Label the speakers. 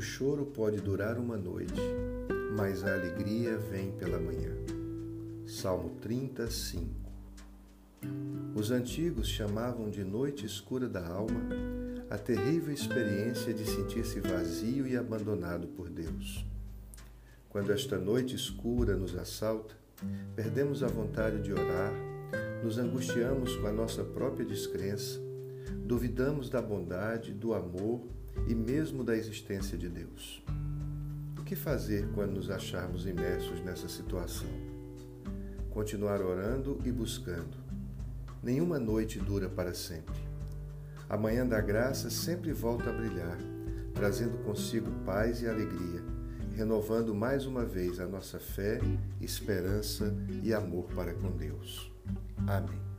Speaker 1: choro pode durar uma noite, mas a alegria vem pela manhã. Salmo 35 Os antigos chamavam de noite escura da alma a terrível experiência de sentir-se vazio e abandonado por Deus. Quando esta noite escura nos assalta, perdemos a vontade de orar, nos angustiamos com a nossa própria descrença, duvidamos da bondade, do amor e mesmo da existência de Deus. O que fazer quando nos acharmos imersos nessa situação? Continuar orando e buscando. Nenhuma noite dura para sempre. A manhã da graça sempre volta a brilhar, trazendo consigo paz e alegria renovando mais uma vez a nossa fé, esperança e amor para com Deus. Amém.